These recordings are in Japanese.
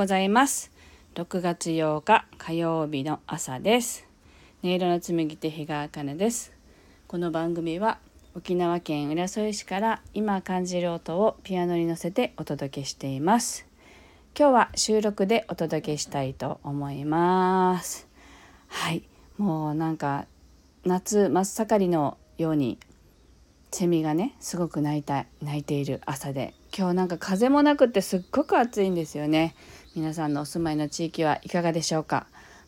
ございます。6月8日火曜日の朝です。音色の紡ぎ手日川茜です。この番組は沖縄県浦添市から今感じる音をピアノに乗せてお届けしています。今日は収録でお届けしたいと思います。はい。もうなんか夏真っ盛りのようにセミがねすごく鳴いた鳴いている朝で今日なんか風もなくってすっごく暑いんですよね。皆さんのお住まいの地域はいかがでしょうか？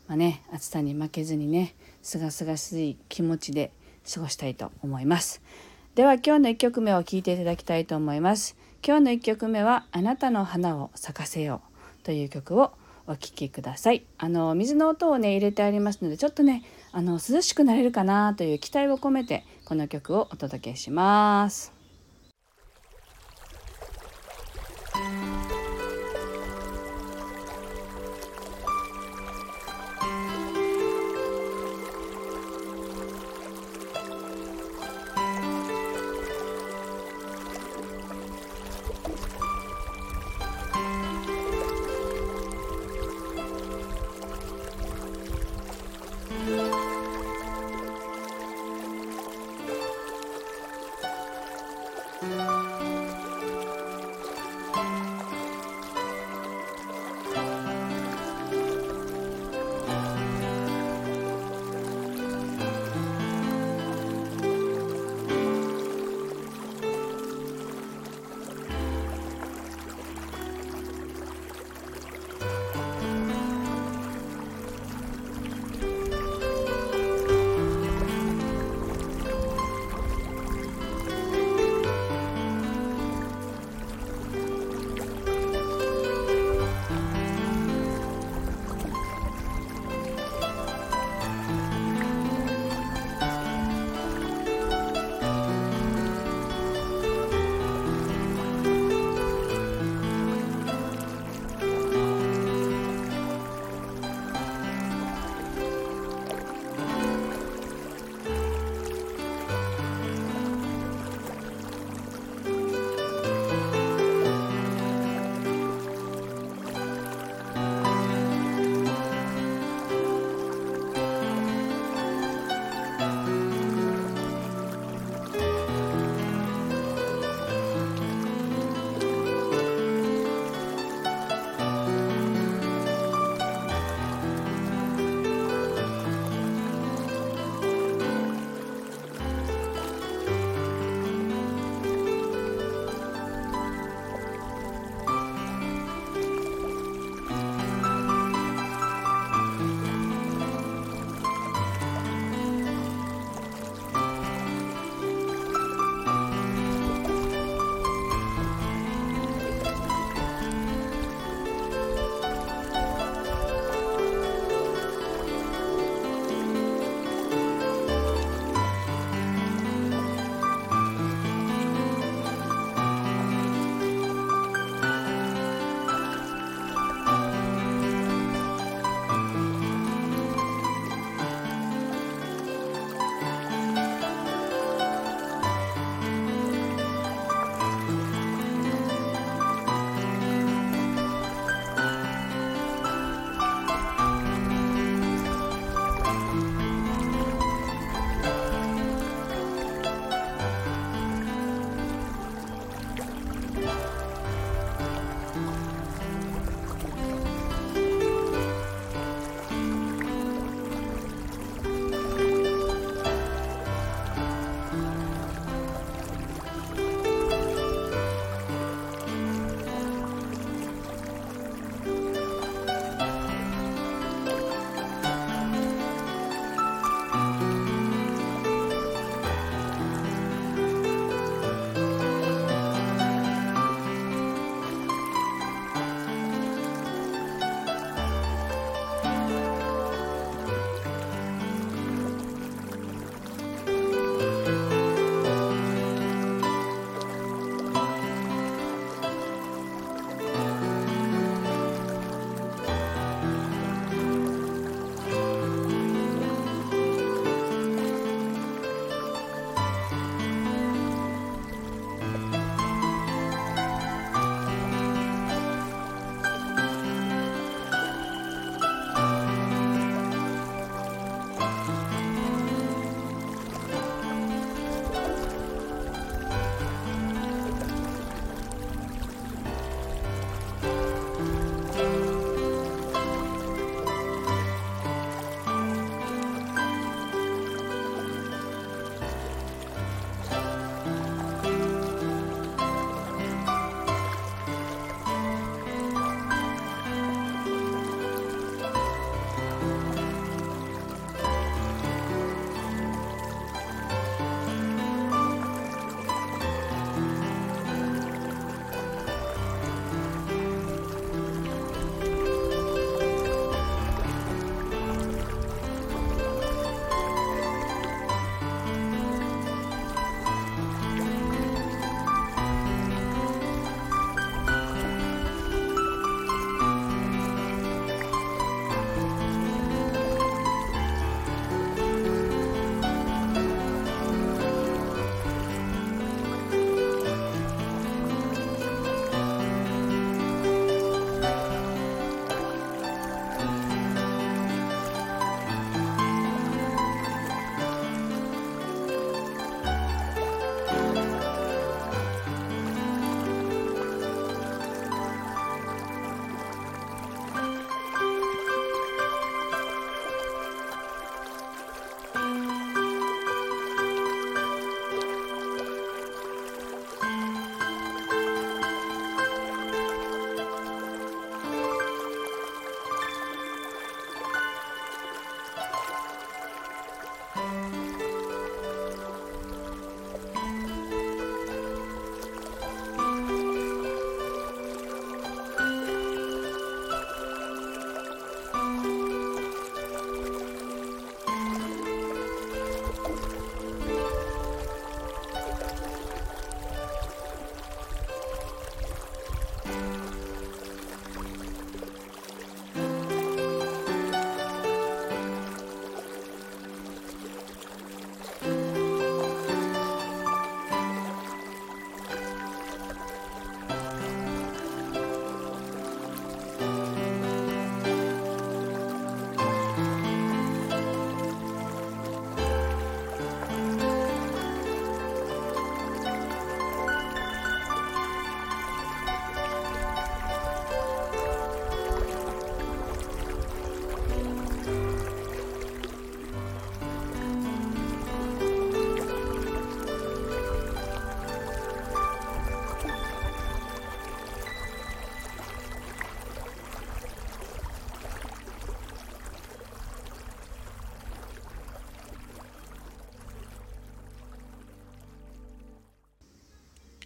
まあね暑さに負けずにねすがすがしい気持ちで過ごしたいと思います。では今日の1曲目を聴いていただきたいと思います。今日の1曲目はあなたの花を咲かせようという曲をお聴きください。あの水の音をね入れてありますのでちょっとねあの涼しくなれるかなという期待を込めてこの曲をお届けします。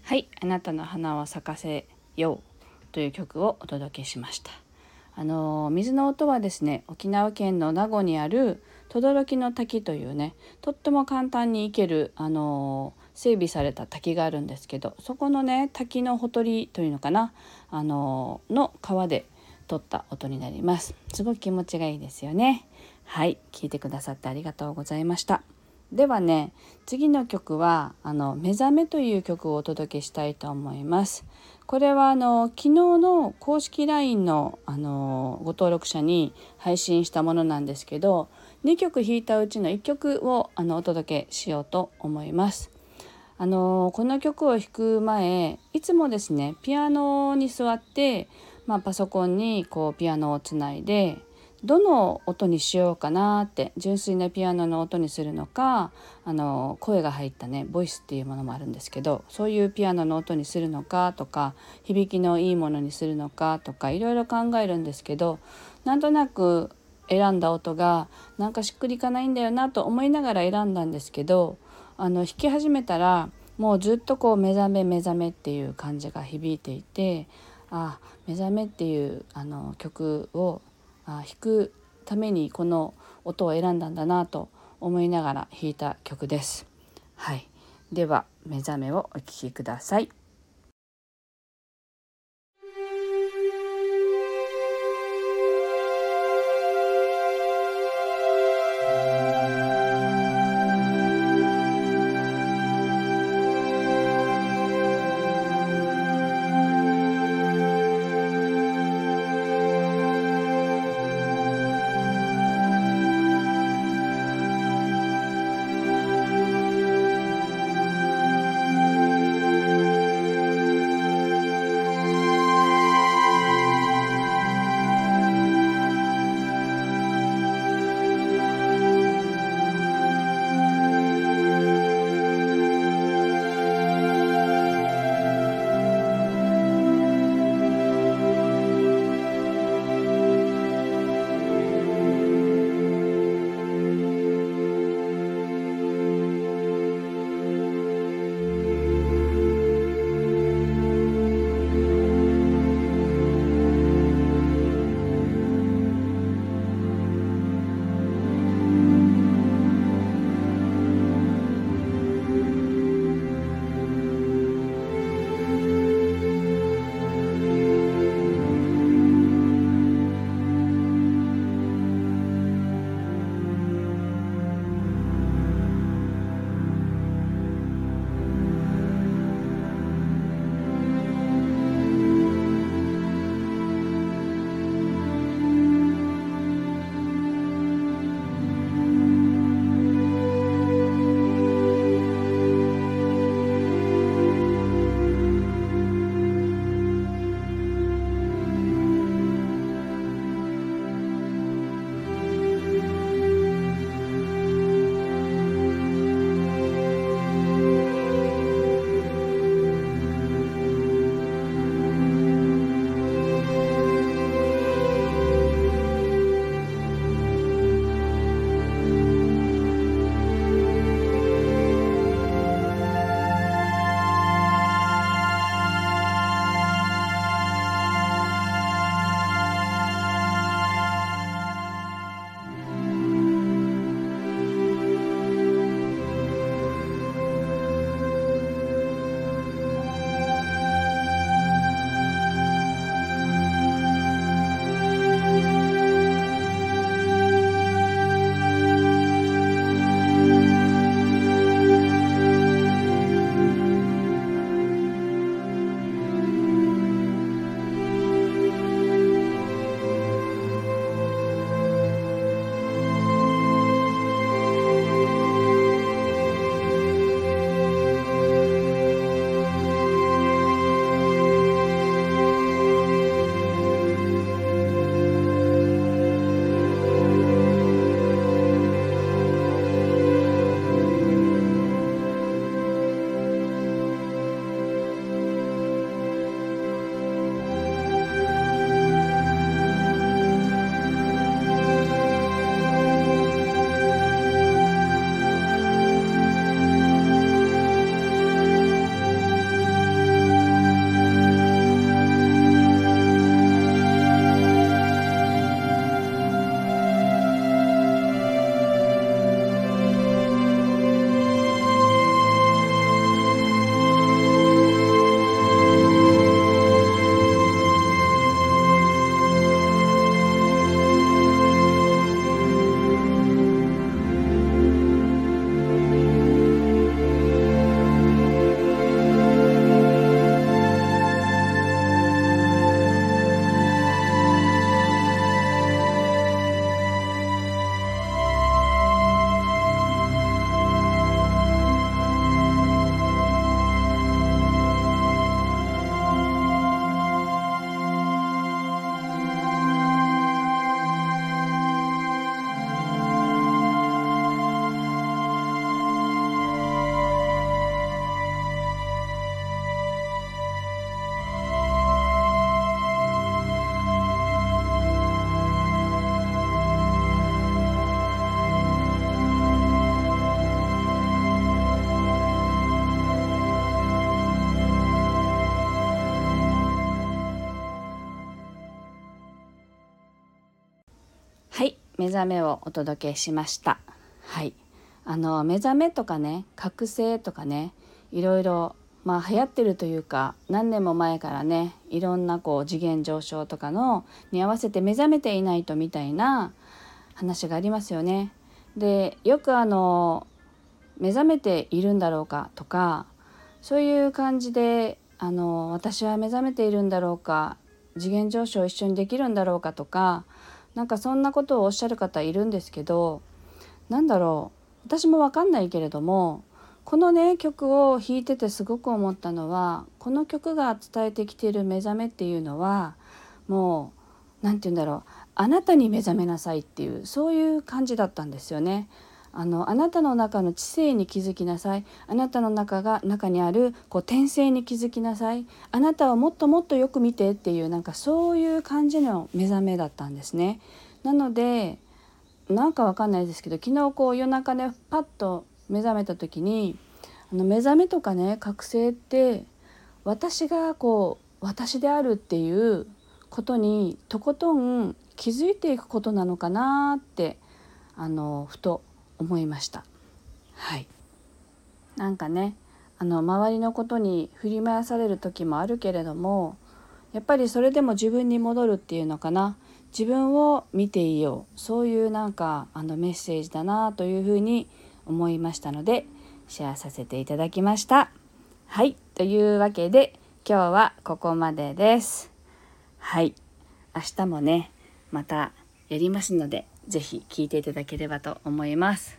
はいあなたの花を咲かせようという曲をお届けしました。あの水の音はですね沖縄県の名護にある轟の滝というねとっても簡単に行けるあの整備された滝があるんですけどそこのね滝のほとりというのかなあのの川で撮った音になります。すごく気持ちがいいですよね。はい聞いてくださってありがとうございました。ではね次の曲はあの目覚めという曲をお届けしたいと思います。これはあの昨日の公式 LINE のあのご登録者に配信したものなんですけど2曲弾いたうちの1曲をあのお届けしようと思います。あのこの曲を弾く前いつもですねピアノに座って、まあ、パソコンにこうピアノをつないでどの音にしようかなって純粋なピアノの音にするのかあの声が入ったねボイスっていうものもあるんですけどそういうピアノの音にするのかとか響きのいいものにするのかとかいろいろ考えるんですけどなんとなく選んだ音がなんかしっくりいかないんだよなと思いながら選んだんですけどあの弾き始めたらもうずっとこう目覚め目覚めっていう感じが響いていてあ目覚めっていうあの曲をあ弾くためにこの音を選んだんだなと思いながら弾いた曲です。はい、では目覚めをお聴きください。目覚めをお届けしましたはいあの目覚めとかね覚醒とかねいろいろまあ流行ってるというか何年も前からねいろんなこう次元上昇とかのに合わせて目覚めていないとみたいな話がありますよね。でよくあの目覚めているんだろうかとかそういう感じであの私は目覚めているんだろうか次元上昇一緒にできるんだろうかとかなんかそんなことをおっしゃる方いるんですけど何だろう私も分かんないけれどもこのね曲を弾いててすごく思ったのはこの曲が伝えてきている目覚めっていうのはもう何て言うんだろうあなたに目覚めなさいっていうそういう感じだったんですよね。あのあなたの中の知性に気づきなさいあなたの中が中にあるこう転生に気づきなさいあなたはもっともっとよく見てっていうなんかそういう感じの目覚めだったんですね。なのでなんかわかんないですけど昨日こう夜中ねパッと目覚めた時にあの目覚めとかね覚醒って私がこう私であるっていうことにとことん気づいていくことなのかなってあのふと思いました。はいなんかねあの周りのことに振り回される時もあるけれどもやっぱりそれでも自分に戻るっていうのかな自分を見ていようそういうなんかあのメッセージだなというふうに思いましたのでシェアさせていただきました。はいというわけで今日はここまでです。はい明日もねまたやりますので是非聴いていただければと思います。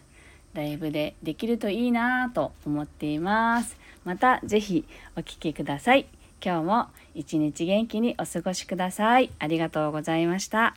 ライブでできるといいなぁと思っています。また是非お聴きください。今日も一日元気にお過ごしください。ありがとうございました。